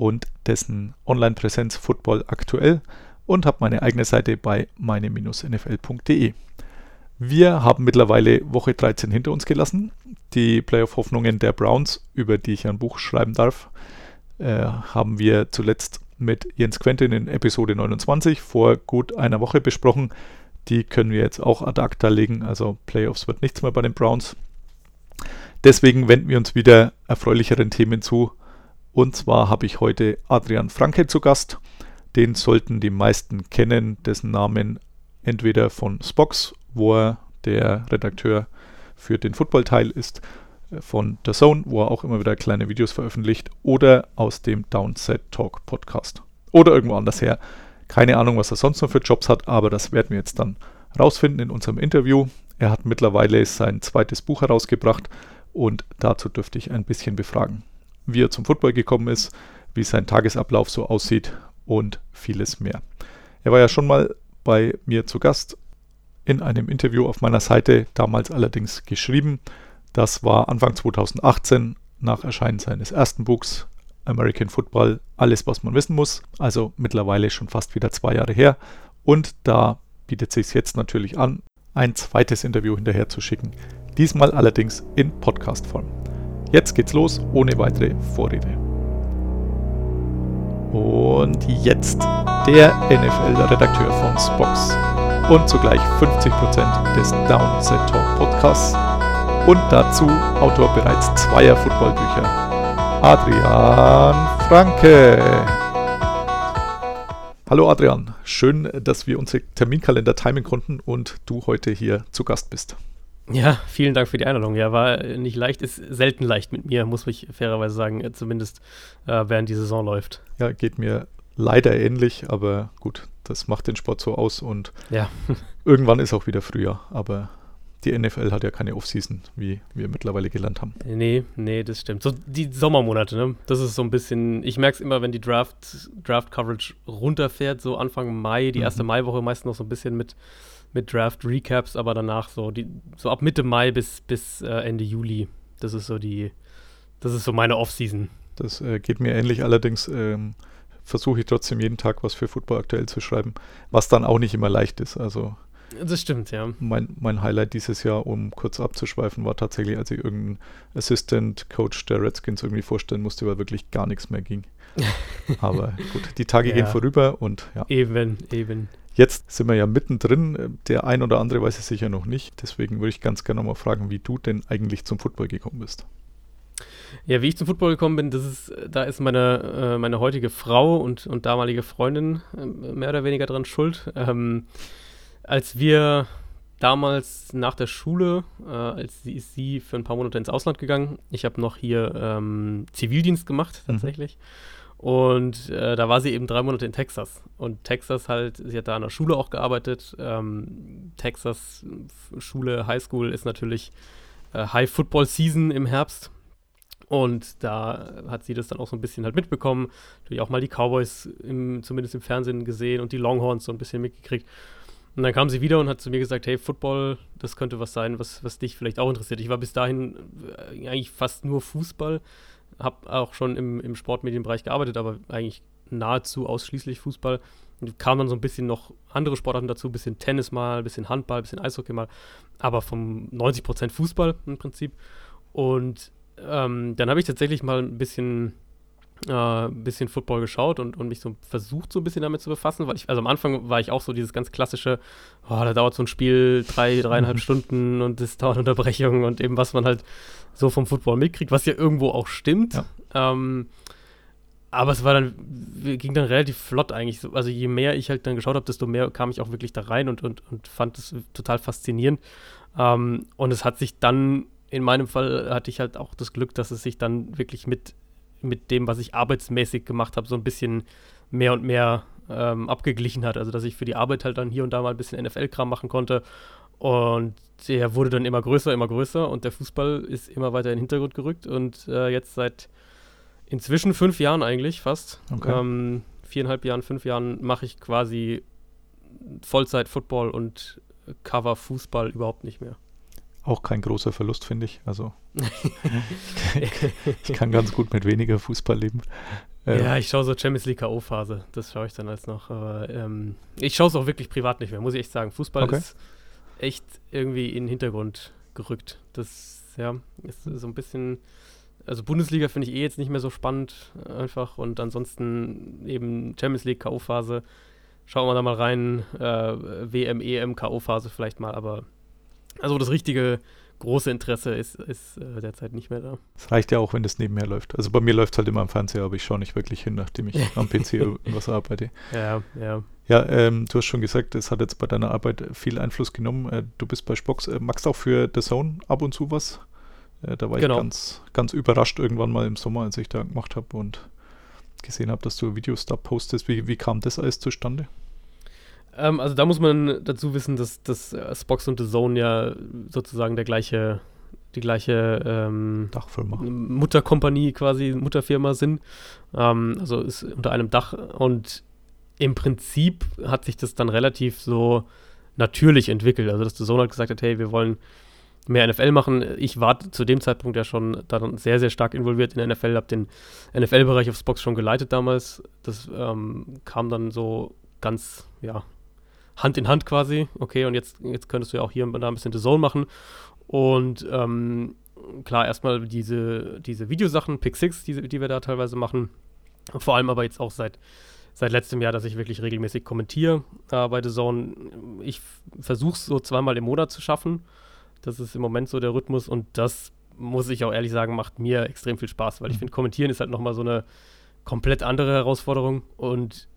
und dessen Online-Präsenz Football aktuell und habe meine eigene Seite bei meine-nfl.de. Wir haben mittlerweile Woche 13 hinter uns gelassen. Die Playoff-Hoffnungen der Browns, über die ich ein Buch schreiben darf, äh, haben wir zuletzt mit Jens Quentin in Episode 29 vor gut einer Woche besprochen. Die können wir jetzt auch ad acta legen. Also Playoffs wird nichts mehr bei den Browns. Deswegen wenden wir uns wieder erfreulicheren Themen zu. Und zwar habe ich heute Adrian Franke zu Gast. Den sollten die meisten kennen, dessen Namen entweder von Spox, wo er der Redakteur für den Football-Teil ist, von The Zone, wo er auch immer wieder kleine Videos veröffentlicht, oder aus dem Downset Talk Podcast. Oder irgendwo anders her. Keine Ahnung, was er sonst noch für Jobs hat, aber das werden wir jetzt dann rausfinden in unserem Interview. Er hat mittlerweile sein zweites Buch herausgebracht und dazu dürfte ich ein bisschen befragen. Wie er zum Football gekommen ist, wie sein Tagesablauf so aussieht und vieles mehr. Er war ja schon mal bei mir zu Gast in einem Interview auf meiner Seite, damals allerdings geschrieben. Das war Anfang 2018 nach Erscheinen seines ersten Buchs American Football, alles was man wissen muss. Also mittlerweile schon fast wieder zwei Jahre her. Und da bietet sich jetzt natürlich an, ein zweites Interview hinterher zu schicken. Diesmal allerdings in Podcast-Form. Jetzt geht's los, ohne weitere Vorrede. Und jetzt der NFL-Redakteur von Spox und zugleich 50% des Downset Talk Podcasts und dazu Autor bereits zweier Footballbücher, Adrian Franke. Hallo Adrian, schön, dass wir unsere Terminkalender timen konnten und du heute hier zu Gast bist. Ja, vielen Dank für die Einladung. Ja, war nicht leicht, ist selten leicht mit mir, muss ich fairerweise sagen, zumindest äh, während die Saison läuft. Ja, geht mir leider ähnlich, aber gut, das macht den Sport so aus und ja. irgendwann ist auch wieder Frühjahr, aber die NFL hat ja keine Offseason, wie wir mittlerweile gelernt haben. Nee, nee, das stimmt. So die Sommermonate, ne? Das ist so ein bisschen, ich merke es immer, wenn die Draft, Draft Coverage runterfährt, so Anfang Mai, die erste mhm. Maiwoche meist noch so ein bisschen mit mit Draft-Recaps, aber danach so, die, so ab Mitte Mai bis, bis äh, Ende Juli. Das ist so die, das ist so meine Off-Season. Das äh, geht mir ähnlich, allerdings ähm, versuche ich trotzdem jeden Tag was für Football aktuell zu schreiben, was dann auch nicht immer leicht ist. Also das stimmt, ja. Mein, mein Highlight dieses Jahr, um kurz abzuschweifen, war tatsächlich, als ich irgendeinen Assistant Coach der Redskins irgendwie vorstellen musste, weil wirklich gar nichts mehr ging. Aber gut, die Tage ja. gehen vorüber und ja. Eben, eben. Jetzt sind wir ja mittendrin. Der ein oder andere weiß es sicher noch nicht. Deswegen würde ich ganz gerne mal fragen, wie du denn eigentlich zum Football gekommen bist. Ja, wie ich zum Football gekommen bin, das ist, da ist meine, äh, meine heutige Frau und, und damalige Freundin äh, mehr oder weniger dran schuld. Ähm, als wir damals nach der Schule, äh, als sie ist sie für ein paar Monate ins Ausland gegangen. Ich habe noch hier ähm, Zivildienst gemacht mhm. tatsächlich. Mhm. Und äh, da war sie eben drei Monate in Texas. Und Texas halt, sie hat da an der Schule auch gearbeitet. Ähm, Texas Schule, Highschool ist natürlich äh, High Football Season im Herbst. Und da hat sie das dann auch so ein bisschen halt mitbekommen. Natürlich auch mal die Cowboys im, zumindest im Fernsehen gesehen und die Longhorns so ein bisschen mitgekriegt. Und dann kam sie wieder und hat zu mir gesagt, hey, Football, das könnte was sein, was, was dich vielleicht auch interessiert. Ich war bis dahin äh, eigentlich fast nur Fußball habe auch schon im, im Sportmedienbereich gearbeitet, aber eigentlich nahezu ausschließlich Fußball. Und kam dann so ein bisschen noch andere Sportarten dazu, ein bisschen Tennis mal, ein bisschen Handball, ein bisschen Eishockey mal, aber vom 90 Prozent Fußball im Prinzip. Und ähm, dann habe ich tatsächlich mal ein bisschen, ein bisschen Football geschaut und, und mich so versucht, so ein bisschen damit zu befassen, weil ich, also am Anfang war ich auch so dieses ganz klassische, oh, da dauert so ein Spiel drei, dreieinhalb. Stunden und es dauert Unterbrechungen und eben was man halt so vom Football mitkriegt, was ja irgendwo auch stimmt. Ja. Ähm, aber es war dann, ging dann relativ flott eigentlich. Also je mehr ich halt dann geschaut habe, desto mehr kam ich auch wirklich da rein und, und, und fand es total faszinierend. Ähm, und es hat sich dann, in meinem Fall hatte ich halt auch das Glück, dass es sich dann wirklich mit mit dem, was ich arbeitsmäßig gemacht habe, so ein bisschen mehr und mehr ähm, abgeglichen hat. Also dass ich für die Arbeit halt dann hier und da mal ein bisschen NFL-Kram machen konnte. Und der wurde dann immer größer, immer größer und der Fußball ist immer weiter in den Hintergrund gerückt. Und äh, jetzt seit inzwischen fünf Jahren eigentlich fast, Okay. ähm, viereinhalb Jahren, fünf Jahren mache ich quasi Vollzeit Football und Cover Fußball überhaupt nicht mehr. Auch kein großer Verlust, finde ich. Also ich kann ganz gut mit weniger Fußball leben. Ähm, Ja, ich schaue so Champions League K.O.-Phase. Das schaue ich dann als noch. Aber ähm, ich schaue es auch wirklich privat nicht mehr, muss ich echt sagen. Fußball Okay. ist echt irgendwie in den Hintergrund gerückt. Das, ja, ist so ein bisschen. Also Bundesliga finde ich eh jetzt nicht mehr so spannend einfach. Und ansonsten eben Champions League K.O.-Phase. Schauen wir da mal rein. Äh, WM, EM K.O.-Phase vielleicht mal. Aber also das richtige große Interesse ist, ist äh, derzeit nicht mehr da. Es reicht ja auch, wenn das nebenher läuft. Also bei mir läuft es halt immer am Fernseher, aber ich schaue nicht wirklich hin, nachdem ich am PC irgendwas arbeite. Ja, ja. Ja, ähm, du hast schon gesagt, es hat jetzt bei deiner Arbeit viel Einfluss genommen. Äh, du bist bei Spox. Äh, magst auch für The Zone ab und zu was? Äh, da war Genau. ich ganz, ganz überrascht irgendwann mal im Sommer, als ich da gemacht habe und gesehen habe, dass du Videos da postest. Wie, wie kam das alles zustande? Ähm, also da muss man dazu wissen, dass, dass äh, Spox und The Zone ja sozusagen der gleiche, die gleiche ähm. Mutterkompanie quasi, Mutterfirma sind. Ähm, also ist unter einem Dach und im Prinzip hat sich das dann relativ so natürlich entwickelt. Also dass The Zone halt gesagt hat, hey, wir wollen mehr NFL machen. Ich war zu dem Zeitpunkt ja schon dann sehr, sehr stark involviert in der NFL, habe den NFL-Bereich auf Spox schon geleitet damals. Das ähm, kam dann so ganz, ja, Hand in Hand quasi. Okay, und jetzt, jetzt könntest du ja auch hier und da ein bisschen The Zone machen. Und ähm, klar, erstmal diese, diese Videosachen, Pick 6, die, die wir da teilweise machen. Vor allem aber jetzt auch seit, seit letztem Jahr, dass ich wirklich regelmäßig kommentiere äh, bei The Zone. Ich versuche es so zweimal im Monat zu schaffen. Das ist im Moment so der Rhythmus und das muss ich auch ehrlich sagen, macht mir extrem viel Spaß, weil ich Mhm. finde, kommentieren ist halt nochmal so eine komplett andere Herausforderung und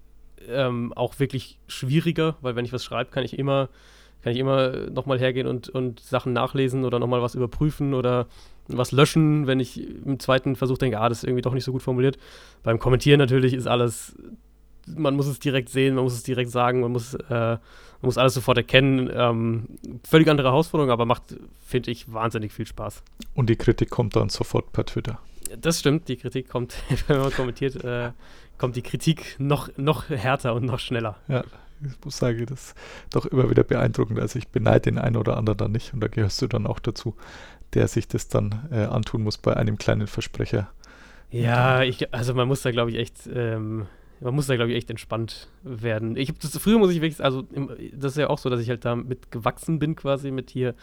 ähm, auch wirklich schwieriger, weil wenn ich was schreibe, kann ich immer, kann ich immer nochmal hergehen und, und Sachen nachlesen oder nochmal was überprüfen oder was löschen, wenn ich im zweiten Versuch denke, ah, das ist irgendwie doch nicht so gut formuliert. Beim Kommentieren natürlich ist alles, man muss es direkt sehen, man muss es direkt sagen, man muss, äh, man muss alles sofort erkennen. Ähm, völlig andere Herausforderung, aber macht, finde ich, wahnsinnig viel Spaß. Und die Kritik kommt dann sofort per Twitter. Das stimmt, die Kritik kommt, wenn man kommentiert, äh, kommt die Kritik noch, noch härter und noch schneller. Ja, ich muss sagen, das ist doch immer wieder beeindruckend. Also ich beneide den einen oder anderen dann nicht und da gehörst du dann auch dazu, der sich das dann äh, antun muss bei einem kleinen Versprecher. Ja, ich, also man muss da, glaube ich, echt, ähm, man muss da, glaube ich, echt entspannt werden. Ich habe das früher muss ich wirklich, also das ist ja auch so, dass ich halt damit gewachsen bin, quasi mit hier,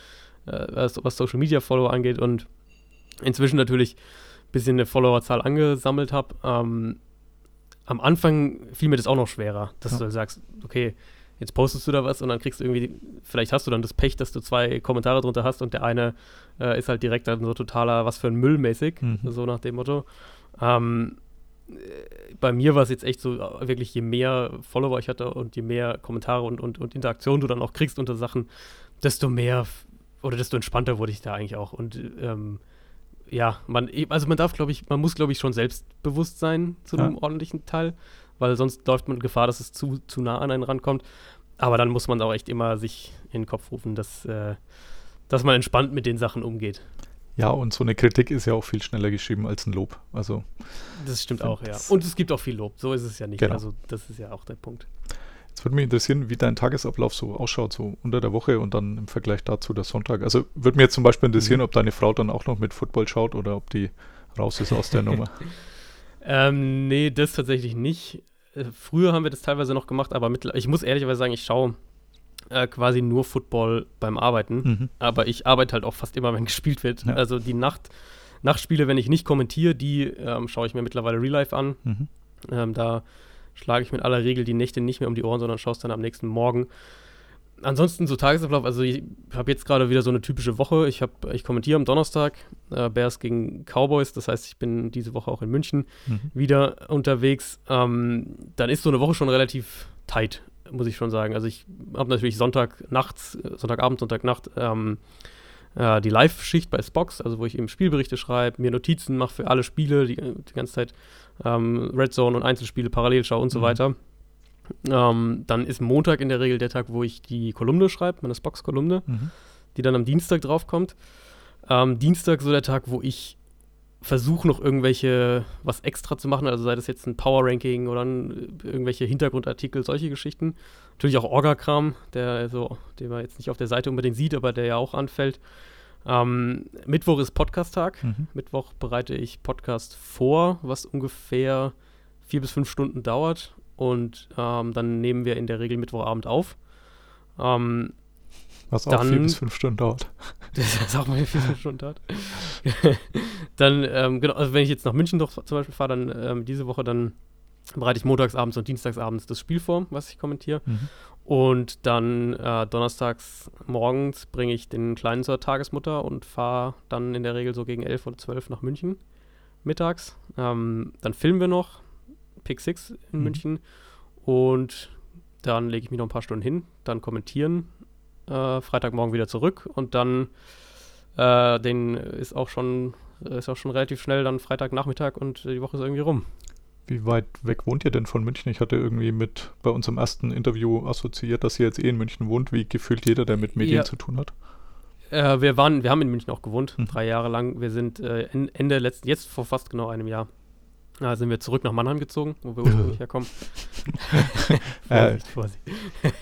äh, was, was Social Media Follower angeht und inzwischen natürlich ein bisschen eine Followerzahl angesammelt habe. Ähm, am Anfang fiel mir das auch noch schwerer, dass Ja. du sagst, okay, jetzt postest du da was und dann kriegst du irgendwie, vielleicht hast du dann das Pech, dass du zwei Kommentare drunter hast und der eine äh, ist halt direkt dann so totaler, was für ein Müll mäßig, Mhm. so nach dem Motto. Ähm, äh, bei mir war es jetzt echt so, wirklich je mehr Follower ich hatte und je mehr Kommentare und, und, und Interaktion du dann auch kriegst unter Sachen, desto mehr oder desto entspannter wurde ich da eigentlich auch. Und ähm, ja, man, also man darf, glaube ich, man muss, glaube ich, schon selbstbewusst sein zu Ja. einem ordentlichen Teil, weil sonst läuft man Gefahr, dass es zu, zu nah an einen rankommt. Aber dann muss man auch echt immer sich in den Kopf rufen, dass, äh, dass man entspannt mit den Sachen umgeht. Ja, und so eine Kritik ist ja auch viel schneller geschrieben als ein Lob. Also Das stimmt auch, ja. Und es gibt auch viel Lob, so ist es ja nicht. Genau. Also das ist ja auch der Punkt. Jetzt würde mich interessieren, wie dein Tagesablauf so ausschaut, so unter der Woche und dann im Vergleich dazu der Sonntag. Also würde mir jetzt zum Beispiel interessieren, Mhm. ob deine Frau dann auch noch mit Football schaut oder ob die raus ist aus der Nummer. Ähm, nee, das tatsächlich nicht. Äh, früher haben wir das teilweise noch gemacht, aber mittler ich muss ehrlicherweise sagen, ich schaue äh, quasi nur Football beim Arbeiten. Mhm. Aber ich arbeite halt auch fast immer, wenn gespielt wird. Ja. Also die Nacht, Nachtspiele, wenn ich nicht kommentiere, die ähm, schaue ich mir mittlerweile Real Life an. Mhm. Ähm, da schlage ich mir in aller Regel die Nächte nicht mehr um die Ohren, sondern schaue es dann am nächsten Morgen. Ansonsten so Tagesablauf, also ich habe jetzt gerade wieder so eine typische Woche. Ich, hab, ich kommentiere am Donnerstag äh, Bears gegen Cowboys, das heißt, ich bin diese Woche auch in München Mhm. wieder unterwegs. Ähm, dann ist so eine Woche schon relativ tight, muss ich schon sagen. Also ich habe natürlich Sonntag nachts, äh, Sonntagabend, Sonntagnacht ähm, äh, die Live-Schicht bei Spox, also wo ich eben Spielberichte schreibe, mir Notizen mache für alle Spiele, die, die ganze Zeit ähm, Red Zone und Einzelspiele parallel schaue und so Mhm. weiter. Ähm, dann ist Montag in der Regel der Tag, wo ich die Kolumne schreibe, meine Spox-Kolumne, Mhm. die dann am Dienstag draufkommt. Ähm, Dienstag so der Tag, wo ich versuche noch irgendwelche, was extra zu machen, also sei das jetzt ein Power-Ranking oder ein, irgendwelche Hintergrundartikel, solche Geschichten. Natürlich auch Orga-Kram, der so, den man jetzt nicht auf der Seite unbedingt sieht, aber der ja auch anfällt. Ähm, Mittwoch ist Podcast-Tag. Mhm. Mittwoch bereite ich Podcast vor, was ungefähr vier bis fünf Stunden dauert. Und ähm, dann nehmen wir in der Regel Mittwochabend auf. Ähm, Was auch Dann- vier bis fünf Stunden dauert. das ist auch mal vier bis fünf Stunden dauert. dann, ähm, genau, also wenn ich jetzt nach München doch zum Beispiel fahre, dann ähm, diese Woche, dann bereite ich montagsabends und dienstagsabends das Spiel vor, was ich kommentiere. Mhm. Und dann äh, donnerstags morgens bringe ich den Kleinen zur Tagesmutter und fahre dann in der Regel so gegen 11 oder 12 nach München mittags. Ähm, dann filmen wir noch Pick 6 in Mhm. München und dann lege ich mich noch ein paar Stunden hin, dann kommentieren, äh, Freitagmorgen wieder zurück und dann äh, den ist auch schon ist auch schon relativ schnell dann Freitagnachmittag und die Woche ist irgendwie rum. Wie weit weg wohnt ihr denn von München? Ich hatte irgendwie mit bei unserem ersten Interview assoziiert, dass ihr jetzt eh in München wohnt, wie gefühlt jeder, der mit Medien Ja. zu tun hat. Äh, wir waren, wir haben in München auch gewohnt, Mhm. drei Jahre lang. Wir sind äh, en- Ende letzten, jetzt vor fast genau einem Jahr, äh, sind wir zurück nach Mannheim gezogen, wo wir ursprünglich herkommen. Äh, Vorsicht, Vorsicht.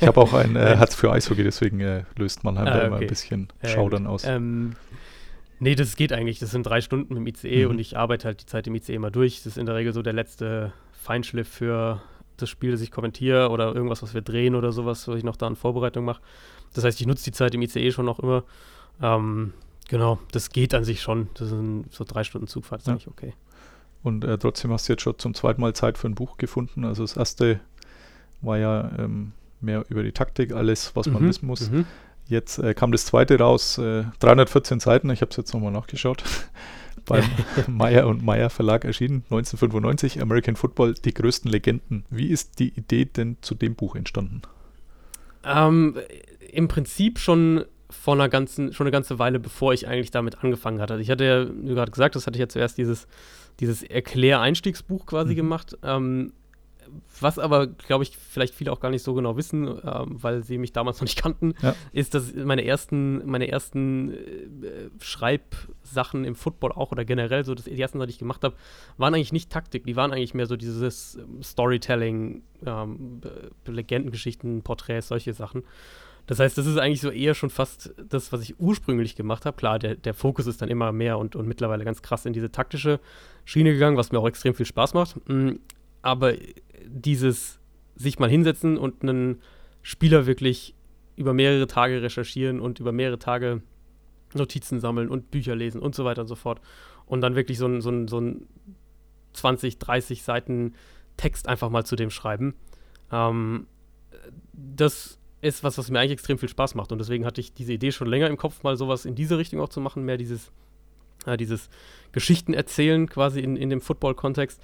Ich habe auch ein äh, Herz für Eishockey, deswegen äh, löst Mannheim Ah, da immer okay. ein bisschen Schaudern gut. aus. Ähm, nee, das geht eigentlich. Das sind drei Stunden dem ICE Mhm. und ich arbeite halt die Zeit im ICE mal durch. Das ist in der Regel so der letzte Feinschliff für das Spiel, das ich kommentiere oder irgendwas, was wir drehen oder sowas, was ich noch da in Vorbereitung mache. Das heißt, ich nutze die Zeit im ICE schon noch immer. Ähm, genau, das geht an sich schon. Das sind so drei Stunden Zugfahrt, ist Ja. eigentlich okay. Und äh, trotzdem hast du jetzt schon zum zweiten Mal Zeit für ein Buch gefunden. Also das erste war ja ähm, mehr über die Taktik, alles, was man Mhm, wissen muss. mhm. Jetzt äh, kam das zweite raus, äh, 314 Seiten, ich habe es jetzt nochmal nachgeschaut, beim Meyer und Meyer Verlag erschienen, 1995, American Football, die größten Legenden. Wie ist die Idee denn zu dem Buch entstanden? Ähm, Im Prinzip schon vor einer ganzen, schon eine ganze Weile, bevor ich eigentlich damit angefangen hatte. Also ich hatte ja, wie gerade gesagt, das hatte ich ja zuerst dieses, dieses Erklär-Einstiegsbuch quasi Mhm. gemacht. Ähm, was aber, glaube ich, vielleicht viele auch gar nicht so genau wissen, ähm, weil sie mich damals noch nicht kannten, Ja. ist, dass meine ersten, meine ersten äh, Schreibsachen im Football auch oder generell so, das, die ersten, die ich gemacht habe, waren eigentlich nicht Taktik, die waren eigentlich mehr so dieses ähm, Storytelling, ähm, Legendengeschichten, Porträts, solche Sachen. Das heißt, das ist eigentlich so eher schon fast das, was ich ursprünglich gemacht habe. Klar, der, der Fokus ist dann immer mehr und, und mittlerweile ganz krass in diese taktische Schiene gegangen, was mir auch extrem viel Spaß macht. Mm, Aber dieses sich mal hinsetzen und einen Spieler wirklich über mehrere Tage recherchieren und über mehrere Tage Notizen sammeln und Bücher lesen und so weiter und so fort. Und dann wirklich so ein, so ein, so ein 20, 30 Seiten Text einfach mal zu dem schreiben. Ähm, das ist was, was mir eigentlich extrem viel Spaß macht. Und deswegen hatte ich diese Idee schon länger im Kopf, mal sowas in diese Richtung auch zu machen, mehr dieses, äh, dieses Geschichten erzählen quasi in, in dem Football-Kontext.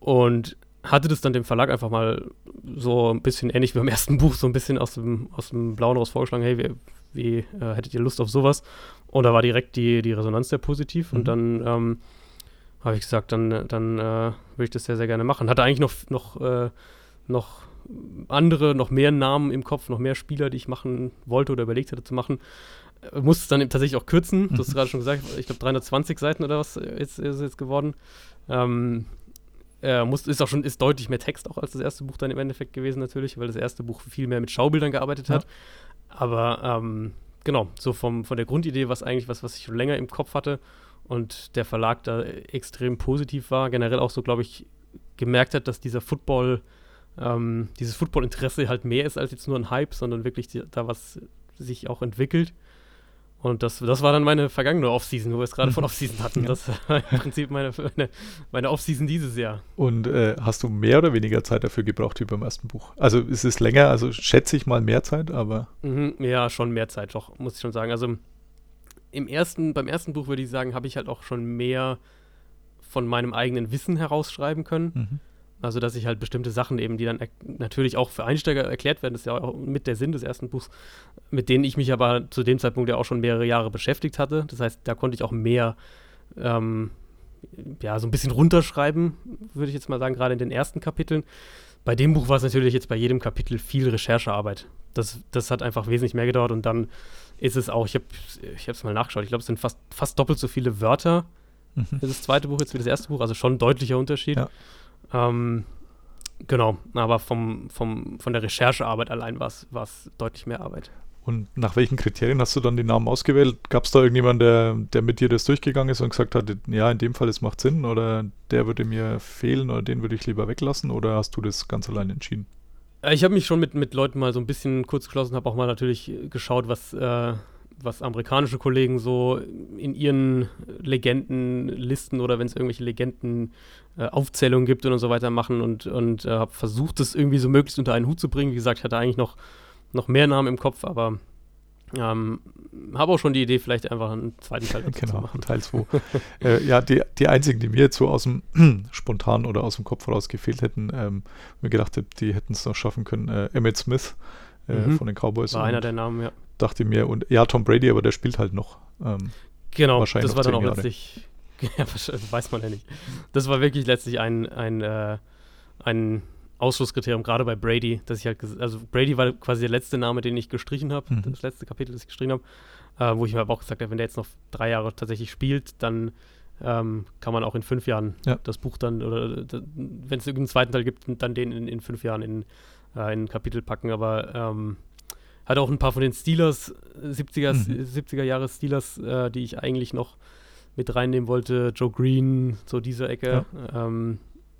Und hatte das dann dem Verlag einfach mal so ein bisschen ähnlich wie beim ersten Buch, so ein bisschen aus dem, aus dem Blauen raus vorgeschlagen, hey, wie, wie äh, hättet ihr Lust auf sowas? Und da war direkt die, die Resonanz sehr positiv Mhm. und dann ähm, habe ich gesagt, dann, dann äh, würde ich das sehr, sehr gerne machen. Hatte eigentlich noch, noch, äh, noch andere, noch mehr Namen im Kopf, noch mehr Spieler, die ich machen wollte oder überlegt hatte zu machen. Äh, musste es dann eben tatsächlich auch kürzen. Du hast gerade schon gesagt, ich glaube 320 Seiten oder was äh, ist, ist jetzt geworden. Ähm, äh, muss, ist auch schon ist deutlich mehr Text auch als das erste Buch dann im Endeffekt gewesen natürlich, weil das erste Buch viel mehr mit Schaubildern gearbeitet hat. Aber ähm, genau, so vom, von der Grundidee was eigentlich was, was ich schon länger im Kopf hatte und der Verlag da extrem positiv war, generell auch so, glaube ich, gemerkt hat, dass dieser Football, ähm, dieses Football-Interesse halt mehr ist als jetzt nur ein Hype, sondern wirklich die, da was sich auch entwickelt. Und das, das war dann meine vergangene Offseason, wo wir es gerade von Offseason hatten. Ja. Das war im Prinzip meine, meine, meine Offseason dieses Jahr. Und äh, hast du mehr oder weniger Zeit dafür gebraucht wie beim ersten Buch? Also ist es länger, also schätze ich mal mehr Zeit, aber Mhm, ja, schon mehr Zeit, doch, muss ich schon sagen. Also im ersten, beim ersten Buch würde ich sagen, habe ich halt auch schon mehr von meinem eigenen Wissen herausschreiben können. mhm. Also, dass ich halt bestimmte Sachen eben, die dann natürlich auch für Einsteiger erklärt werden, das ist ja auch mit der Sinn des ersten Buchs, mit denen ich mich aber zu dem Zeitpunkt ja auch schon mehrere Jahre beschäftigt hatte. Das heißt, da konnte ich auch mehr, ähm, ja, so ein bisschen runterschreiben, würde ich jetzt mal sagen, gerade in den ersten Kapiteln. Bei dem Buch war es natürlich jetzt bei jedem Kapitel viel Recherchearbeit. Das, das hat einfach wesentlich mehr gedauert und dann ist es auch, ich habe es mal nachgeschaut, ich glaube, es sind fast, fast doppelt so viele Wörter, mhm. das zweite Buch jetzt wie das erste Buch, also schon ein deutlicher Unterschied. Ja. Ähm, genau, aber vom, vom, von der Recherchearbeit allein war es deutlich mehr Arbeit. Und nach welchen Kriterien hast du dann den Namen ausgewählt? Gab es da irgendjemanden, der, der mit dir das durchgegangen ist und gesagt hat, ja, in dem Fall, es macht Sinn oder der würde mir fehlen oder den würde ich lieber weglassen oder hast du das ganz allein entschieden? Äh, ich habe mich schon mit, mit Leuten mal so ein bisschen kurz geschlossen, habe auch mal natürlich geschaut, was, äh, was amerikanische Kollegen so in ihren Legendenlisten oder wenn es irgendwelche Legendenaufzählungen äh, gibt und so weiter machen und, und äh, habe versucht, das irgendwie so möglichst unter einen Hut zu bringen. Wie gesagt, ich hatte eigentlich noch, noch mehr Namen im Kopf, aber ähm, habe auch schon die Idee, vielleicht einfach einen zweiten Teil dazu genau, zu machen. Teil 2. äh, ja, die, die einzigen, die mir jetzt so aus dem spontan oder aus dem Kopf raus gefehlt hätten, ähm, mir gedacht habe, die hätten es noch schaffen können, äh, Emmett Smith äh, mhm. von den Cowboys. War einer der Namen, ja. Dachte mir, und ja, Tom Brady, aber der spielt halt noch. Ähm, genau, wahrscheinlich das war dann auch Jahre. letztlich, ja, weiß man ja nicht. Das war wirklich letztlich ein, ein, äh, ein Ausschlusskriterium, gerade bei Brady, dass ich halt, also Brady war quasi der letzte Name, den ich gestrichen habe, mhm. das letzte Kapitel, das ich gestrichen habe, äh, wo ich mir aber auch gesagt habe, wenn der jetzt noch drei Jahre tatsächlich spielt, dann ähm, kann man auch in fünf Jahren ja. das Buch dann, oder wenn es irgendeinen zweiten Teil gibt, dann den in, in fünf Jahren in, äh, in ein Kapitel packen, aber ähm, hat auch ein paar von den Steelers, 70er, mhm. 70er Jahre Steelers, äh, die ich eigentlich noch mit reinnehmen wollte, Joe Green, so diese Ecke. Ja. Ähm,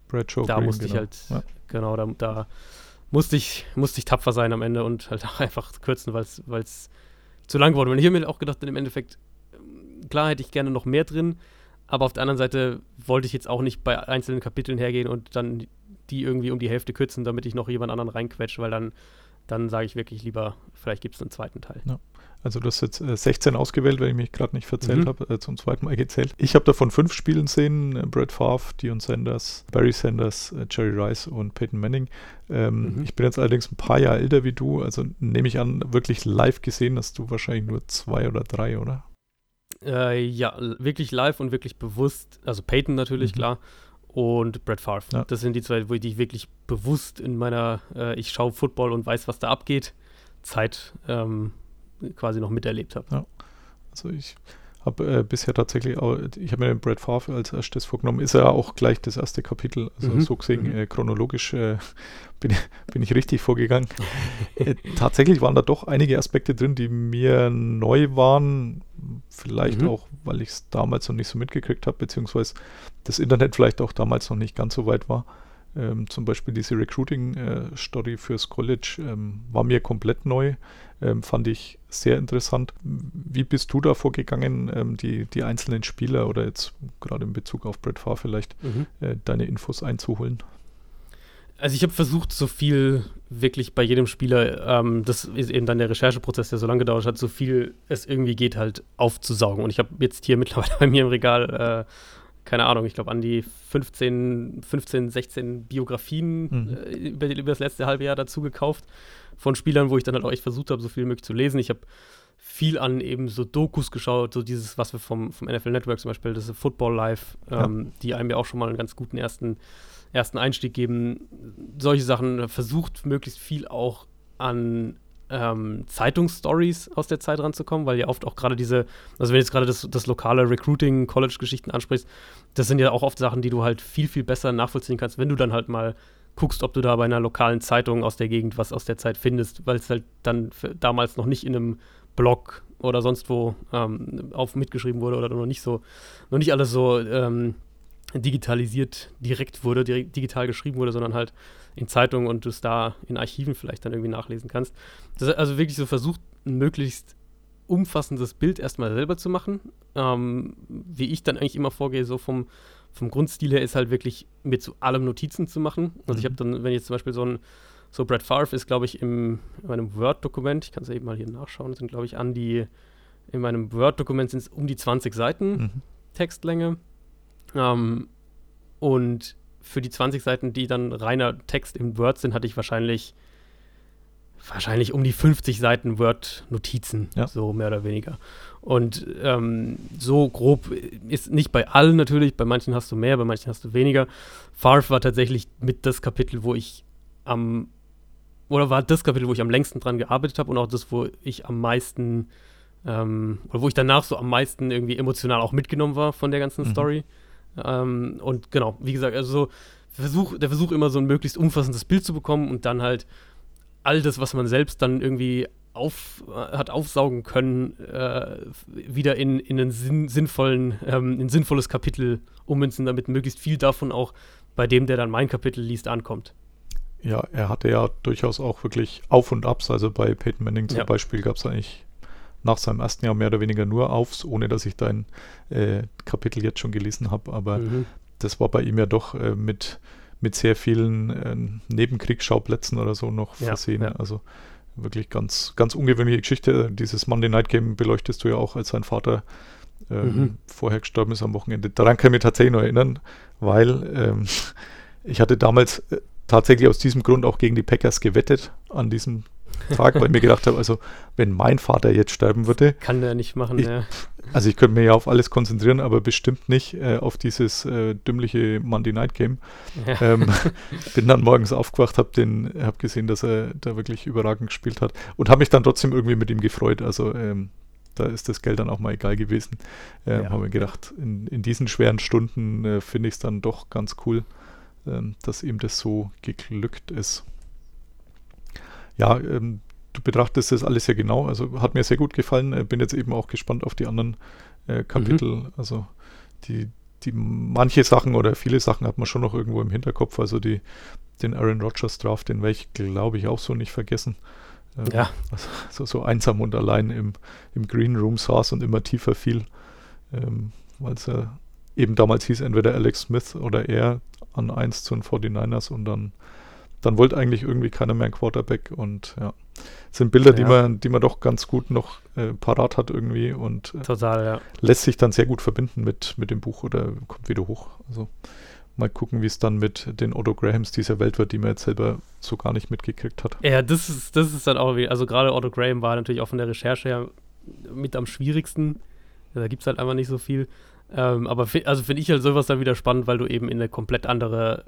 Brad Joe da Green, musste genau. ich halt ja genau, da, da, musste, ich, musste ich tapfer sein am Ende und halt auch einfach kürzen, weil es zu lang wurde. Und ich habe mir auch gedacht, im Endeffekt, klar hätte ich gerne noch mehr drin, aber auf der anderen Seite wollte ich jetzt auch nicht bei einzelnen Kapiteln hergehen und dann die irgendwie um die Hälfte kürzen, damit ich noch jemand anderen reinquetsche, weil dann, dann sage ich wirklich lieber, vielleicht gibt es einen zweiten Teil. Ja. Also du hast jetzt äh, 16 ausgewählt, weil ich mich gerade nicht verzählt mhm. habe, äh, zum zweiten Mal gezählt. Ich habe davon fünf Spielen sehen, äh, Brad Favre, Dion Sanders, Barry Sanders, äh, Jerry Rice und Peyton Manning. Ähm, mhm. Ich bin jetzt allerdings ein paar Jahre älter wie du, also nehme ich an, wirklich live gesehen hast du wahrscheinlich nur zwei oder drei, oder? Äh, ja, wirklich live und wirklich bewusst, also Peyton natürlich, mhm. klar, und Brad Favre. Ja. Das sind die zwei, wo ich wirklich bewusst in meiner, äh, ich schaue Football und weiß, was da abgeht, Zeit ähm, quasi noch miterlebt habe. Ja. Also ich habe äh, bisher tatsächlich auch, ich habe mir den Brad Favre als erstes vorgenommen, ist ja auch gleich das erste Kapitel, also mhm. so gesehen mhm. äh, chronologisch äh, bin, bin ich richtig vorgegangen. Äh, tatsächlich waren da doch einige Aspekte drin, die mir neu waren, vielleicht mhm. auch, weil ich es damals noch nicht so mitgekriegt habe, beziehungsweise das Internet vielleicht auch damals noch nicht ganz so weit war. Ähm, zum Beispiel diese Recruiting-Story äh, fürs College ähm, war mir komplett neu, ähm, fand ich sehr interessant. Wie bist du da vorgegangen, ähm, die, die einzelnen Spieler oder jetzt gerade in Bezug auf Brett Farr vielleicht mhm. äh, deine Infos einzuholen? Also ich habe versucht, so viel wirklich bei jedem Spieler, ähm, das ist eben dann der Rechercheprozess, der so lange gedauert hat, so viel es irgendwie geht, halt aufzusaugen. Und ich habe jetzt hier mittlerweile bei mir im Regal äh, keine Ahnung, ich glaube an die 15, 15, 16 Biografien mhm. äh, über, über, das letzte halbe Jahr dazu gekauft von Spielern, wo ich dann halt auch echt versucht habe, so viel möglich zu lesen. Ich habe viel an eben so Dokus geschaut, so dieses, was wir vom, vom NFL Network zum Beispiel, das ist Football Live, ähm, ja. die einem ja auch schon mal einen ganz guten ersten, ersten Einstieg geben. Solche Sachen versucht möglichst viel auch an ähm, Zeitungsstories aus der Zeit ranzukommen, weil ja oft auch gerade diese, also wenn jetzt gerade das, das lokale Recruiting, College-Geschichten ansprichst, das sind ja auch oft Sachen, die du halt viel, viel besser nachvollziehen kannst, wenn du dann halt mal guckst, ob du da bei einer lokalen Zeitung aus der Gegend was aus der Zeit findest, weil es halt dann damals noch nicht in einem Blog oder sonst wo ähm, auf mitgeschrieben wurde oder noch nicht so, noch nicht alles so ähm, digitalisiert direkt wurde, direkt digital geschrieben wurde, sondern halt in Zeitungen und du es da in Archiven vielleicht dann irgendwie nachlesen kannst. Das ist also wirklich so versucht, ein möglichst umfassendes Bild erstmal selber zu machen. Ähm, wie ich dann eigentlich immer vorgehe, so vom, vom Grundstil her ist halt wirklich mir zu allem Notizen zu machen. Also mhm. ich habe dann, wenn jetzt zum Beispiel so ein, so Brad Favre ist, glaube ich, im, in meinem Word-Dokument, ich kann es ja eben mal hier nachschauen, sind, glaube ich, an die, in meinem Word-Dokument sind es um die 20 Seiten mhm. Textlänge. Ähm, und für die 20 Seiten, die dann reiner Text im Word sind, hatte ich wahrscheinlich wahrscheinlich um die 50 Seiten Word-Notizen, Ja. so mehr oder weniger. Und ähm, so grob ist nicht bei allen natürlich, bei manchen hast du mehr, bei manchen hast du weniger. Farf war tatsächlich mit das Kapitel, wo ich am, oder war das Kapitel, wo ich am längsten dran gearbeitet habe und auch das, wo ich am meisten, ähm, oder wo ich danach so am meisten irgendwie emotional auch mitgenommen war von der ganzen Mhm. Story. Ähm, und genau, wie gesagt, also so Versuch, der Versuch immer so ein möglichst umfassendes Bild zu bekommen und dann halt all das, was man selbst dann irgendwie auf, äh, hat aufsaugen können, äh, wieder in, in einen sinn, sinnvollen, ähm, in ein sinnvolles Kapitel ummünzen, damit möglichst viel davon auch bei dem, der dann mein Kapitel liest, ankommt. Ja, er hatte ja durchaus auch wirklich Auf und Abs. Also bei Peyton Manning zum Ja. Beispiel gab es eigentlich nach seinem ersten Jahr mehr oder weniger nur Aufs, ohne dass ich dein äh, Kapitel jetzt schon gelesen habe. Aber Mhm. das war bei ihm ja doch äh, mit, mit sehr vielen äh, Nebenkriegsschauplätzen oder so noch Ja, versehen. ja. Also wirklich ganz, ganz ungewöhnliche Geschichte. Dieses Monday Night Game beleuchtest du ja auch, als sein Vater ähm, Mhm. vorher gestorben ist am Wochenende. Daran kann ich mich tatsächlich noch erinnern, weil ähm, ich hatte damals äh, tatsächlich aus diesem Grund auch gegen die Packers gewettet an diesem Tag, weil ich mir gedacht habe, also wenn mein Vater jetzt sterben würde, Kann der nicht machen, Ich- ja. also ich könnte mir ja auf alles konzentrieren, aber bestimmt nicht äh, auf dieses äh, dümmliche Monday Night Game. ja. Ähm, bin dann morgens aufgewacht, habe den, habe gesehen, dass er da wirklich überragend gespielt hat und habe mich dann trotzdem irgendwie mit ihm gefreut. Also ähm, da ist das Geld dann auch mal egal gewesen. Ähm, Ja. Habe mir gedacht, in, in diesen schweren Stunden äh, finde ich es dann doch ganz cool, ähm, dass ihm das so geglückt ist. Ja, ähm, du betrachtest das alles sehr genau. Also hat mir sehr gut gefallen. Äh, bin jetzt eben auch gespannt auf die anderen äh, Kapitel. Also die, die manche Sachen oder viele Sachen hat man schon noch irgendwo im Hinterkopf. Also die, den Aaron Rodgers Draft, den werde ich, glaube ich, auch so nicht vergessen. Ähm, ja. also, so, so einsam und allein im, im Green Room saß und immer tiefer fiel. Ähm, Weil es ja eben damals hieß, entweder Alex Smith oder er an 1 zu den 49ers und dann, dann wollte eigentlich irgendwie keiner mehr ein Quarterback und ja. Es sind Bilder, die Ja. man, die man doch ganz gut noch äh, parat hat irgendwie und äh, Total, ja. lässt sich dann sehr gut verbinden mit, mit dem Buch oder kommt wieder hoch. Also mal gucken, wie es dann mit den Otto Grahams dieser Welt wird, die man jetzt selber so gar nicht mitgekriegt hat. Ja, das ist, das ist dann auch wieder, also gerade Otto Graham war natürlich auch von der Recherche her mit am schwierigsten. Da gibt es halt einfach nicht so viel. Ähm, aber also finde ich halt sowas dann wieder spannend, weil du eben in eine komplett andere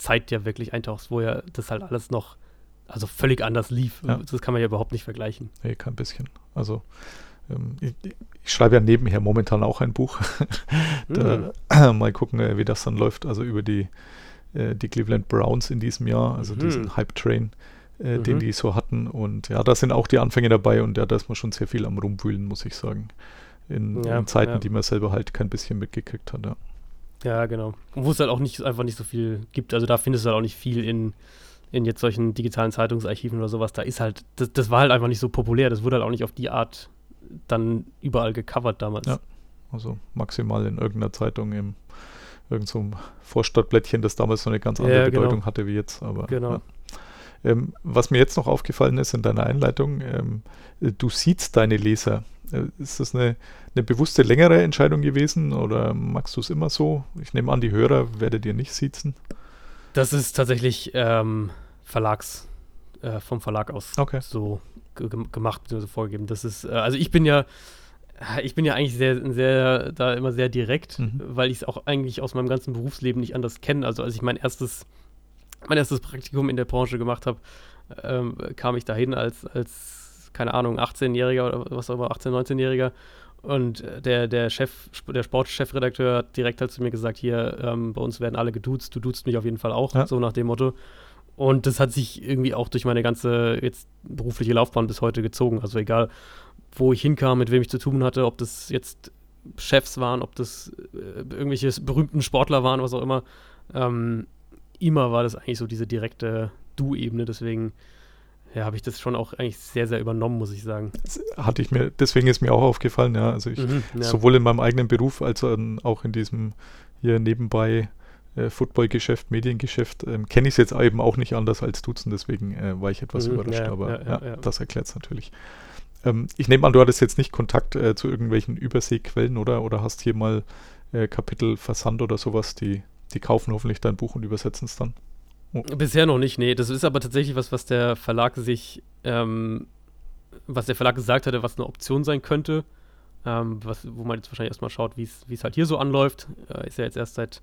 Zeit ja wirklich eintauchst, wo ja das halt alles noch, also völlig anders lief. Ja. Das kann man ja überhaupt nicht vergleichen. Nee, kein bisschen. Also ähm, ich, ich schreibe ja nebenher momentan auch ein Buch. da, mal gucken, äh, wie das dann läuft. Also über die, äh, die Cleveland Browns in diesem Jahr, also Mhm. diesen Hype-Train, äh, den Mhm. die so hatten. Und ja, da sind auch die Anfänge dabei und ja, da ist man schon sehr viel am Rumwühlen, muss ich sagen. In, Ja, in Zeiten, ja. die man selber halt kein bisschen mitgekriegt hat. Ja. Ja, genau. Und wo es halt auch nicht, einfach nicht so viel gibt. Also da findest du halt auch nicht viel in, in jetzt solchen digitalen Zeitungsarchiven oder sowas. Da ist halt, das, das war halt einfach nicht so populär. Das wurde halt auch nicht auf die Art dann überall gecovert damals. Ja. Also maximal in irgendeiner Zeitung im irgend so einem Vorstadtblättchen, das damals noch eine ganz andere Ja, genau. Bedeutung hatte wie jetzt. Aber Genau. ja. ähm, was mir jetzt noch aufgefallen ist in deiner Einleitung, ähm, äh, du siehst deine Leser. Äh, ist das eine, eine bewusste längere Entscheidung gewesen oder magst du es immer so? Ich nehme an, die Hörer werdet ihr nicht siezen. Das ist tatsächlich ähm, Verlags, äh, vom Verlag aus Okay. so ge gem- gemacht bzw. vorgegeben. Das ist, äh, also ich bin ja, ich bin ja eigentlich sehr, sehr, da immer sehr direkt, Mhm. weil ich es auch eigentlich aus meinem ganzen Berufsleben nicht anders kenne. Also als ich mein erstes, mein erstes Praktikum in der Branche gemacht habe, ähm, kam ich dahin als, als, keine Ahnung, 18-Jähriger oder was auch immer, 18-, 19-Jähriger. Und der, der Chef, der Sportchefredakteur hat direkt halt zu mir gesagt, hier, ähm, bei uns werden alle geduzt, du duzt mich auf jeden Fall auch, Ja. so nach dem Motto. Und das hat sich irgendwie auch durch meine ganze jetzt berufliche Laufbahn bis heute gezogen. Also egal, wo ich hinkam, mit wem ich zu tun hatte, ob das jetzt Chefs waren, ob das äh, irgendwelche berühmten Sportler waren, was auch immer. Ähm, immer war das eigentlich so diese direkte Du-Ebene. Deswegen ja, habe ich das schon auch eigentlich sehr, sehr übernommen, muss ich sagen. Das hatte ich mir, deswegen ist mir auch aufgefallen, ja. Also ich, Mhm, ja. sowohl in meinem eigenen Beruf als auch in diesem hier nebenbei äh, Footballgeschäft, Mediengeschäft, ähm, kenne ich es jetzt eben auch nicht anders als Duzen, deswegen äh, war ich etwas Mhm, überrascht, ja, aber ja, ja, das erklärt es natürlich. Ähm, ich nehme an, du hattest jetzt nicht Kontakt äh, zu irgendwelchen Überseequellen oder, oder hast hier mal äh, Kapitel versandt oder sowas, die, die kaufen hoffentlich dein Buch und übersetzen es dann. Bisher noch nicht, nee. Das ist aber tatsächlich was, was der Verlag sich, ähm, was der Verlag gesagt hatte, was eine Option sein könnte. Ähm, was, wo man jetzt wahrscheinlich erstmal schaut, wie es halt hier so anläuft. Äh, ist ja jetzt erst seit,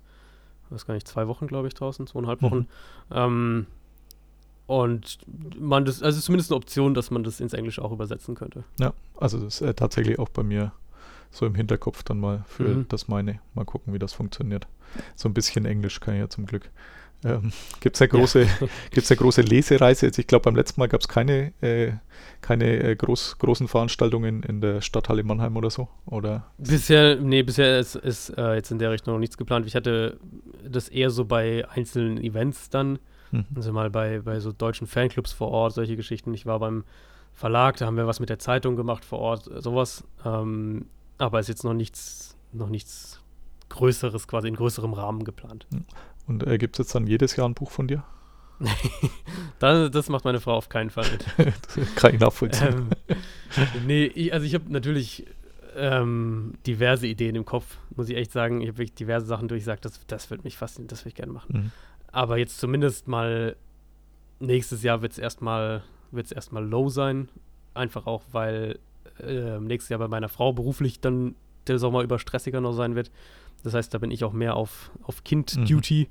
weiß gar nicht, zwei Wochen, glaube ich, draußen, zweieinhalb Wochen. Mhm. Ähm, und man das, also zumindest eine Option, dass man das ins Englische auch übersetzen könnte. Ja, also das ist äh, tatsächlich auch bei mir so im Hinterkopf dann mal für mhm. das meine. Mal gucken, wie das funktioniert. So ein bisschen Englisch kann ich ja zum Glück. Ähm, gibt es ja große, ja. gibt's ja große Lesereise. Jetzt, ich glaube, beim letzten Mal gab es keine, äh, keine äh, groß, großen Veranstaltungen in der Stadthalle Mannheim oder so, oder? Bisher, nee, bisher ist, ist äh, jetzt in der Richtung noch nichts geplant. Ich hatte das eher so bei einzelnen Events dann, mhm. also mal bei, bei so deutschen Fanclubs vor Ort, solche Geschichten. Ich war beim Verlag, da haben wir was mit der Zeitung gemacht vor Ort, sowas. Ähm, aber ist jetzt noch nichts, noch nichts Größeres, quasi in größerem Rahmen geplant. Und äh, gibt es jetzt dann jedes Jahr ein Buch von dir? das, das, macht meine Frau auf keinen Fall mit. das kann ich nachvollziehen. Ähm, nee, ich, also ich habe natürlich ähm, diverse Ideen im Kopf, muss ich echt sagen. Ich habe wirklich diverse Sachen durchgesagt, das, das wird mich faszinieren, das würde ich gerne machen. Mhm. Aber jetzt zumindest mal nächstes Jahr wird es erstmal wird's erstmal low sein. Einfach auch, weil äh, nächstes Jahr bei meiner Frau beruflich dann der Sommer über stressiger noch sein wird. Das heißt, da bin ich auch mehr auf, auf Kind-Duty,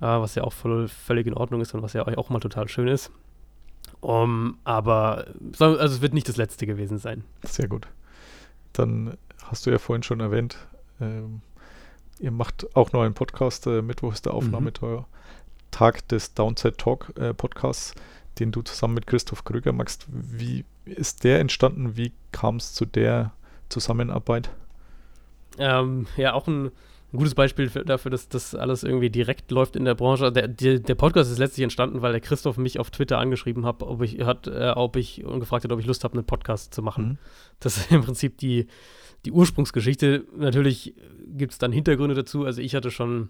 mhm. äh, was ja auch voll, völlig in Ordnung ist und was ja auch mal total schön ist. Um, aber also es wird nicht das letzte gewesen sein. Sehr gut. Dann hast du ja vorhin schon erwähnt, ähm, ihr macht auch noch einen Podcast. Äh, Mittwoch ist der Aufnahmetag mhm. des Downside Talk äh, Podcasts, den du zusammen mit Christoph Krüger machst. Wie ist der entstanden? Wie kam es zu der Zusammenarbeit? Ähm, ja, auch ein, ein gutes Beispiel für, dafür, dass das alles irgendwie direkt läuft in der Branche. Der, der, der, Podcast ist letztlich entstanden, weil der Christoph mich auf Twitter angeschrieben hat, ob ich, hat, äh, ob ich und gefragt hat, ob ich Lust habe, einen Podcast zu machen. Mhm. Das ist im Prinzip die, die Ursprungsgeschichte. Natürlich gibt es dann Hintergründe dazu. Also ich hatte schon,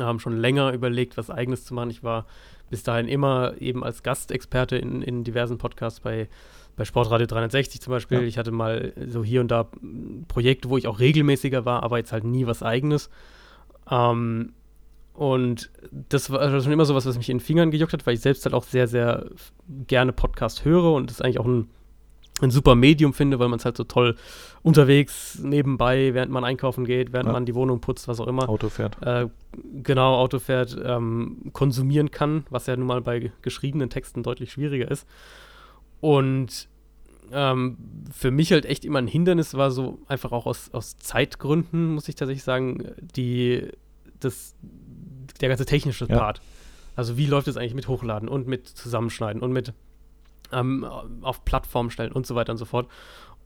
ähm, schon länger überlegt, was Eigenes zu machen. Ich war bis dahin immer eben als Gastexperte in, in diversen Podcasts bei bei Sportradio 360 zum Beispiel. Ja. Ich hatte mal so hier und da Projekte, wo ich auch regelmäßiger war, aber jetzt halt nie was Eigenes. Ähm, und das war schon immer so was, was mich in den Fingern gejuckt hat, weil ich selbst halt auch sehr, sehr gerne Podcast höre und das eigentlich auch ein, ein super Medium finde, weil man es halt so toll unterwegs, nebenbei, während man einkaufen geht, während ja. man die Wohnung putzt, was auch immer. Auto fährt. Äh, genau, Auto fährt, ähm, konsumieren kann, was ja nun mal bei geschriebenen Texten deutlich schwieriger ist. Und ähm, für mich halt echt immer ein Hindernis war, so einfach auch aus, aus Zeitgründen, muss ich tatsächlich sagen, die, das, der ganze technische ja. Part. Also wie läuft es eigentlich mit Hochladen und mit Zusammenschneiden und mit ähm, auf Plattformen stellen und so weiter und so fort.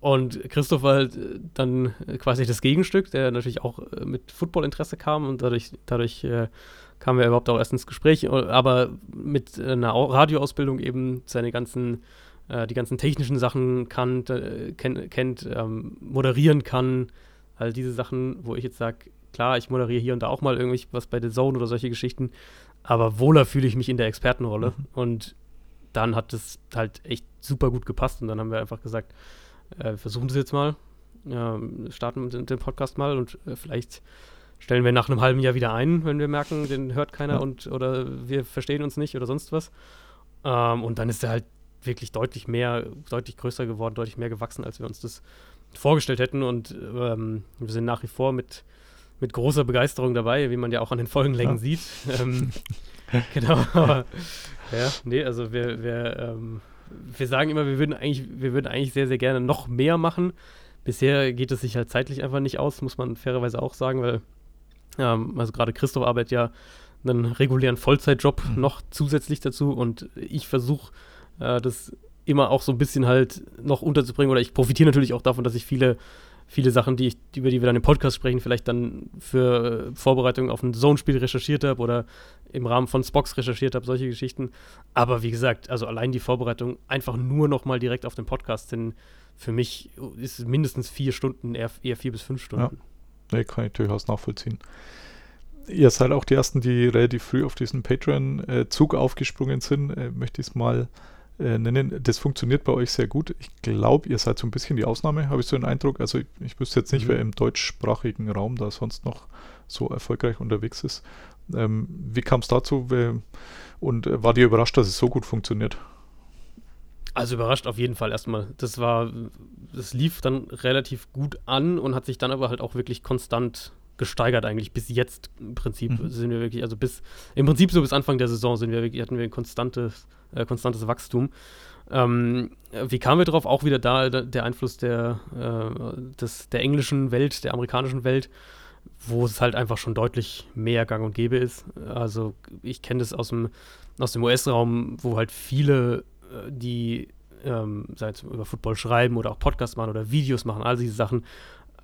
Und Christoph war halt äh, dann quasi das Gegenstück, der natürlich auch äh, mit Footballinteresse kam und dadurch, dadurch äh, kamen wir überhaupt auch erst ins Gespräch, aber mit einer Radioausbildung eben seine ganzen äh, die ganzen technischen Sachen kann, äh, kenn, kennt, ähm, moderieren kann. All diese Sachen, wo ich jetzt sage, klar, ich moderiere hier und da auch mal irgendwie was bei The Zone oder solche Geschichten, aber wohler fühle ich mich in der Expertenrolle. Mhm. Und dann hat es halt echt super gut gepasst und dann haben wir einfach gesagt, äh, versuchen Sie jetzt mal, äh, starten den, den, Podcast mal und äh, vielleicht stellen wir nach einem halben Jahr wieder ein, wenn wir merken, den hört keiner ja. und oder wir verstehen uns nicht oder sonst was. Ähm, und dann ist er halt wirklich deutlich mehr, deutlich größer geworden, deutlich mehr gewachsen, als wir uns das vorgestellt hätten. Und ähm, wir sind nach wie vor mit, mit großer Begeisterung dabei, wie man ja auch an den Folgenlängen ja. sieht. Ähm, genau. Ja, nee, also wir, wir, ähm, wir sagen immer, wir würden eigentlich, wir würden eigentlich sehr, sehr gerne noch mehr machen. Bisher geht es sich halt zeitlich einfach nicht aus, muss man fairerweise auch sagen, weil ähm, also gerade Christoph arbeitet ja einen regulären Vollzeitjob mhm. noch zusätzlich dazu und ich versuche äh, das immer auch so ein bisschen halt noch unterzubringen. Oder ich profitiere natürlich auch davon, dass ich viele, viele Sachen, die ich, über die wir dann im Podcast sprechen, vielleicht dann für Vorbereitungen auf ein Zone-Spiel recherchiert habe oder im Rahmen von Spox recherchiert habe, solche Geschichten. Aber wie gesagt, also allein die Vorbereitung einfach nur noch mal direkt auf den Podcast sind für mich ist mindestens vier Stunden, eher, eher vier bis fünf Stunden. Ja, nee, kann ich durchaus nachvollziehen. Ihr seid auch die Ersten, die relativ früh auf diesen Patreon-Zug aufgesprungen sind. Äh, möchte ich es mal äh, nennen. Das funktioniert bei euch sehr gut. Ich glaube, ihr seid so ein bisschen die Ausnahme, habe ich so den Eindruck. Also ich, ich wüsste jetzt nicht, mhm. wer im deutschsprachigen Raum da sonst noch so erfolgreich unterwegs ist. Ähm, wie kam es dazu und äh, war dir überrascht, dass es so gut funktioniert? Also überrascht auf jeden Fall erstmal. Das war, das lief dann relativ gut an und hat sich dann aber halt auch wirklich konstant gesteigert eigentlich. Bis jetzt im Prinzip mhm. sind wir wirklich, also bis, im Prinzip so bis Anfang der Saison sind wir wirklich, hatten wir ein konstantes, äh, konstantes Wachstum. Ähm, wie kamen wir drauf? Auch wieder da der Einfluss der, äh, des, der englischen Welt, der amerikanischen Welt, wo es halt einfach schon deutlich mehr gang und gäbe ist. Also ich kenne das aus dem, aus dem US-Raum, wo halt viele die ähm, sei es über Football schreiben oder auch Podcasts machen oder Videos machen, all diese Sachen,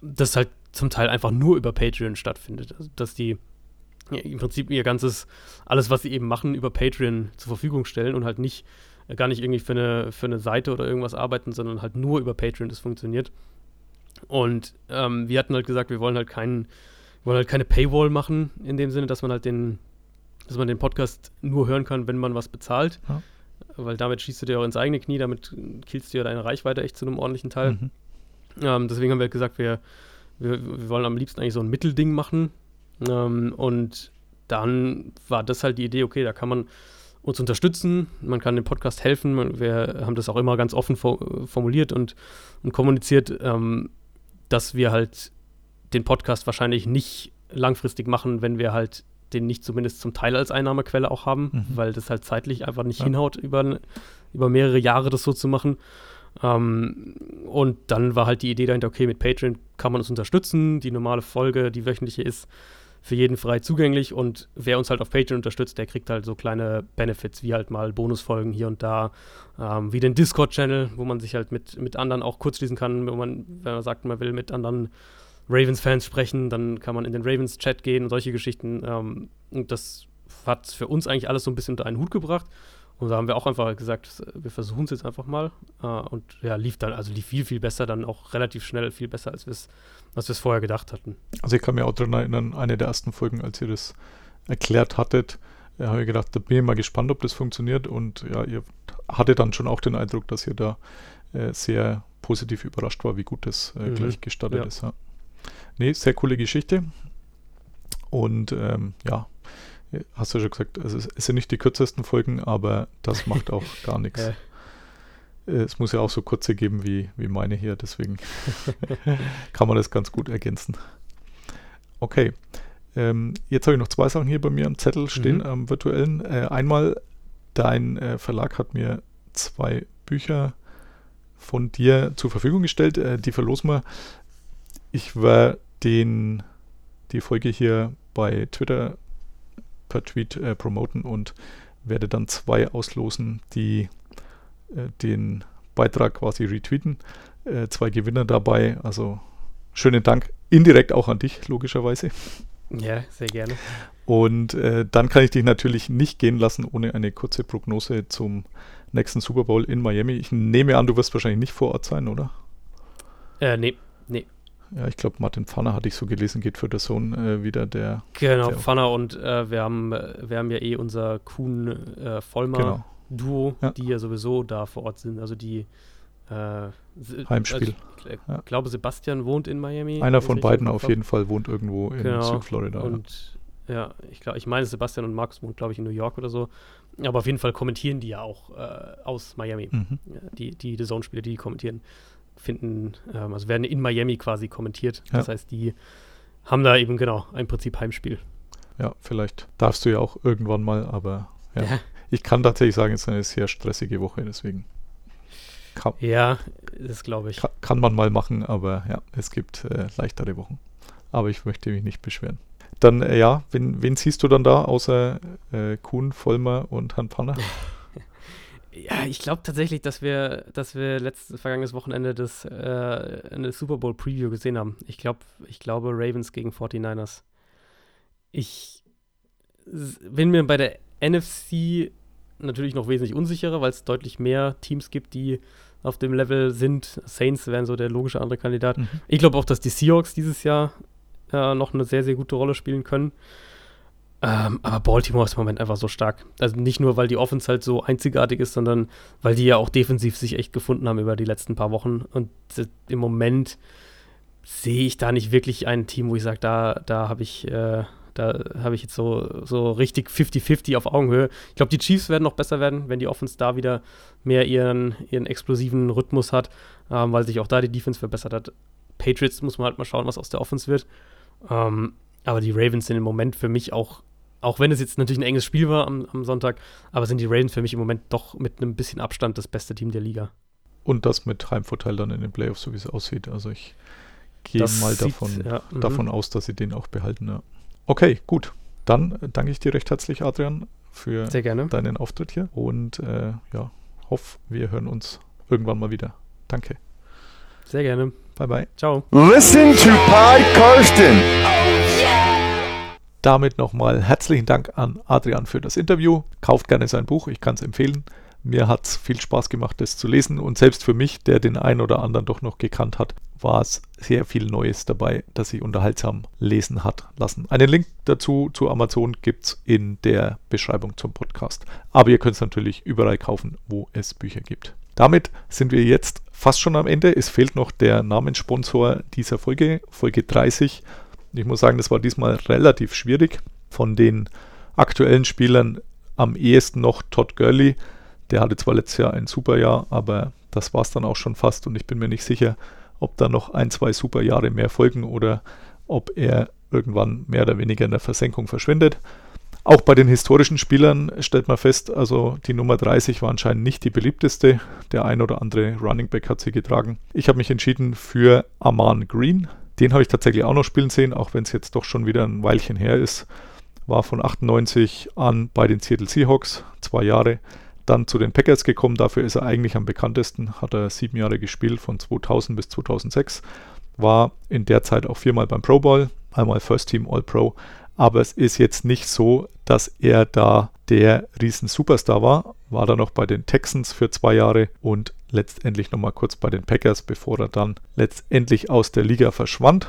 das halt zum Teil einfach nur über Patreon stattfindet. Also, dass die ja, im Prinzip ihr ganzes, alles, was sie eben machen, über Patreon zur Verfügung stellen und halt nicht, äh, gar nicht irgendwie für eine, für eine Seite oder irgendwas arbeiten, sondern halt nur über Patreon das funktioniert. Und ähm, wir hatten halt gesagt, wir wollen halt keinen, wollen halt keine Paywall machen, in dem Sinne, dass man halt den, dass man den Podcast nur hören kann, wenn man was bezahlt. Ja weil damit schießt du dir auch ins eigene Knie, damit killst du ja deine Reichweite echt zu einem ordentlichen Teil. Mhm. Ähm, deswegen haben wir gesagt, wir, wir, wir, wollen am liebsten eigentlich so ein Mittelding machen. Ähm, und dann war das halt die Idee, okay, da kann man uns unterstützen, man kann dem Podcast helfen. Wir haben das auch immer ganz offen formuliert und, und kommuniziert, ähm, dass wir halt den Podcast wahrscheinlich nicht langfristig machen, wenn wir halt den nicht zumindest zum Teil als Einnahmequelle auch haben, mhm. weil das halt zeitlich einfach nicht ja. hinhaut, über, über mehrere Jahre das so zu machen. Ähm, und dann war halt die Idee dahinter, okay, mit Patreon kann man uns unterstützen. Die normale Folge, die wöchentliche, ist für jeden frei zugänglich und wer uns halt auf Patreon unterstützt, der kriegt halt so kleine Benefits, wie halt mal Bonusfolgen hier und da, ähm, wie den Discord-Channel, wo man sich halt mit, mit anderen auch kurz schließen kann, wenn man, wenn man sagt, man will mit anderen Ravens-Fans sprechen, dann kann man in den Ravens-Chat gehen und solche Geschichten. Ähm, und das hat für uns eigentlich alles so ein bisschen unter einen Hut gebracht. Und da haben wir auch einfach gesagt, wir versuchen es jetzt einfach mal. Äh, und ja, lief dann, also lief viel, viel besser, dann auch relativ schnell, viel besser, als wir es als wir's vorher gedacht hatten. Also ich kann mir auch daran erinnern, eine der ersten Folgen, als ihr das erklärt hattet, äh, habe ich gedacht, da bin ich mal gespannt, ob das funktioniert. Und ja, ihr hattet dann schon auch den Eindruck, dass ihr da äh, sehr positiv überrascht war, wie gut das äh, mhm. gleich gestartet ja. ist. Ja. Nee, sehr coole Geschichte. Und ähm, ja, hast du ja schon gesagt, also es sind nicht die kürzesten Folgen, aber das macht auch gar nichts. Äh. Es muss ja auch so kurze geben wie, wie meine hier, deswegen kann man das ganz gut ergänzen. Okay, ähm, jetzt habe ich noch zwei Sachen hier bei mir am Zettel stehen, mhm. am virtuellen. Äh, einmal, dein äh, Verlag hat mir zwei Bücher von dir zur Verfügung gestellt. Äh, die verlosen wir. Ich werde den, die Folge hier bei Twitter per Tweet äh, promoten und werde dann zwei auslosen, die äh, den Beitrag quasi retweeten. Äh, zwei Gewinner dabei. Also schönen Dank indirekt auch an dich, logischerweise. Ja, sehr gerne. Und äh, dann kann ich dich natürlich nicht gehen lassen ohne eine kurze Prognose zum nächsten Super Bowl in Miami. Ich nehme an, du wirst wahrscheinlich nicht vor Ort sein, oder? Äh, nee, nee. Ja, ich glaube, Martin Pfanner hatte ich so gelesen, geht für den Sohn äh, wieder der. Genau, der Pfanner und äh, wir, haben, wir haben ja eh unser Kuhn äh, genau. Ja. die ja sowieso da vor Ort sind. Also die äh, Heimspiel. Also ich ja. glaube, Sebastian wohnt in Miami. Einer von beiden auf jeden Fall wohnt irgendwo in genau. Südflorida. Und ja, ich glaube, ich meine, Sebastian und Markus wohnt, glaube ich, in New York oder so. Aber auf jeden Fall kommentieren die ja auch äh, aus Miami. Mhm. die, die, die Zone-Spiele, die, die kommentieren finden, ähm, also werden in Miami quasi kommentiert. Ja. Das heißt, die haben da eben genau ein Prinzip Heimspiel. Ja, vielleicht darfst du ja auch irgendwann mal, aber ja. ja. Ich kann tatsächlich sagen, es ist eine sehr stressige Woche, deswegen. Kann, ja, das glaube ich. Kann, kann, man mal machen, aber ja, es gibt äh, leichtere Wochen. Aber ich möchte mich nicht beschweren. Dann, äh, ja, wen, wen siehst du dann da außer äh, Kuhn, Vollmer und Herrn Panner? Ja, ich glaube tatsächlich, dass wir, dass wir letztes vergangenes Wochenende das äh, eine Super Bowl Preview gesehen haben. Ich glaube, ich glaube Ravens gegen 49ers. Ich bin mir bei der NFC natürlich noch wesentlich unsicherer, weil es deutlich mehr Teams gibt, die auf dem Level sind. Saints wären so der logische andere Kandidat. Mhm. Ich glaube auch, dass die Seahawks dieses Jahr äh, noch eine sehr, sehr gute Rolle spielen können. Ähm, aber Baltimore ist im Moment einfach so stark. Also nicht nur, weil die Offense halt so einzigartig ist, sondern weil die ja auch defensiv sich echt gefunden haben über die letzten paar Wochen. Und im Moment sehe ich da nicht wirklich ein Team, wo ich sage, da, da habe ich, äh, da ich jetzt so, so richtig 50-50 auf Augenhöhe. Ich glaube, die Chiefs werden noch besser werden, wenn die Offense da wieder mehr ihren, ihren explosiven Rhythmus hat, ähm, weil sich auch da die Defense verbessert hat. Patriots muss man halt mal schauen, was aus der Offense wird. Ähm, aber die Ravens sind im Moment für mich auch, auch wenn es jetzt natürlich ein enges Spiel war am, am Sonntag, aber sind die Ravens für mich im Moment doch mit einem bisschen Abstand das beste Team der Liga. Und das mit Heimvorteil dann in den Playoffs, so wie es aussieht. Also ich gehe Das mal sieht- davon, ja, mhm. davon aus, dass sie den auch behalten. Ja. Okay, gut. Dann danke ich dir recht herzlich, Adrian, für Sehr gerne. deinen Auftritt hier und äh, ja, hoffe, wir hören uns irgendwann mal wieder. Danke. Sehr gerne. Bye bye. Ciao. Listen to Pod Karsten. Damit nochmal herzlichen Dank an Adrian für das Interview. Kauft gerne sein Buch, ich kann es empfehlen. Mir hat es viel Spaß gemacht, das zu lesen und selbst für mich, der den einen oder anderen doch noch gekannt hat, war es sehr viel Neues dabei, das sich unterhaltsam lesen hat lassen. Einen Link dazu zu Amazon gibt es in der Beschreibung zum Podcast. Aber ihr könnt es natürlich überall kaufen, wo es Bücher gibt. Damit sind wir jetzt fast schon am Ende. Es fehlt noch der Namenssponsor dieser Folge, Folge 30. Ich muss sagen, das war diesmal relativ schwierig. Von den aktuellen Spielern am ehesten noch Todd Gurley. Der hatte zwar letztes Jahr ein super Jahr, aber das war es dann auch schon fast und ich bin mir nicht sicher, ob da noch ein, zwei super Jahre mehr folgen oder ob er irgendwann mehr oder weniger in der Versenkung verschwindet. Auch bei den historischen Spielern stellt man fest, also die Nummer 30 war anscheinend nicht die beliebteste. Der ein oder andere Running Back hat sie getragen. Ich habe mich entschieden für Aman Green. Den habe ich tatsächlich auch noch spielen sehen, auch wenn es jetzt doch schon wieder ein Weilchen her ist. War von 98 an bei den Seattle Seahawks, zwei Jahre. Dann zu den Packers gekommen, dafür ist er eigentlich am bekanntesten. Hat er sieben Jahre gespielt, von 2000 bis 2006. War in der Zeit auch viermal beim Pro Bowl, einmal First Team All Pro. Aber es ist jetzt nicht so, dass er da der riesen Superstar war. War dann noch bei den Texans für zwei Jahre und letztendlich nochmal kurz bei den Packers, bevor er dann letztendlich aus der Liga verschwand.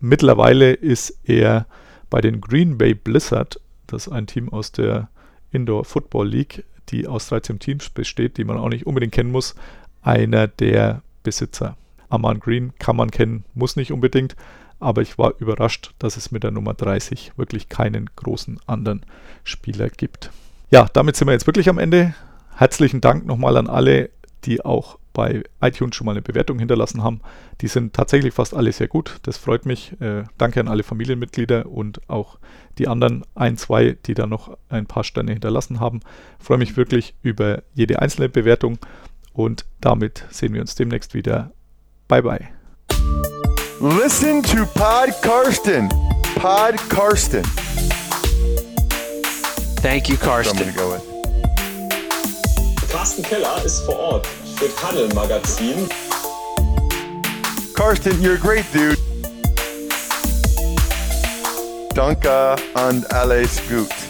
Mittlerweile ist er bei den Green Bay Blizzard, das ist ein Team aus der Indoor Football League, die aus 13 Teams besteht, die man auch nicht unbedingt kennen muss, einer der Besitzer. Aman Green kann man kennen, muss nicht unbedingt, aber ich war überrascht, dass es mit der Nummer 30 wirklich keinen großen anderen Spieler gibt. Ja, damit sind wir jetzt wirklich am Ende. Herzlichen Dank nochmal an alle, die auch bei iTunes schon mal eine Bewertung hinterlassen haben. Die sind tatsächlich fast alle sehr gut. Das freut mich. Äh, danke an alle Familienmitglieder und auch die anderen ein, zwei, die da noch ein paar Sterne hinterlassen haben. freue mich wirklich über jede einzelne Bewertung und damit sehen wir uns demnächst wieder. Bye bye. Listen to Pod Karsten. Pod Karsten. Thank you, So I'm Karsten. Carsten Keller ist vor Ort für Huddle Magazin. Karsten, you're great dude. Danke und alles gut.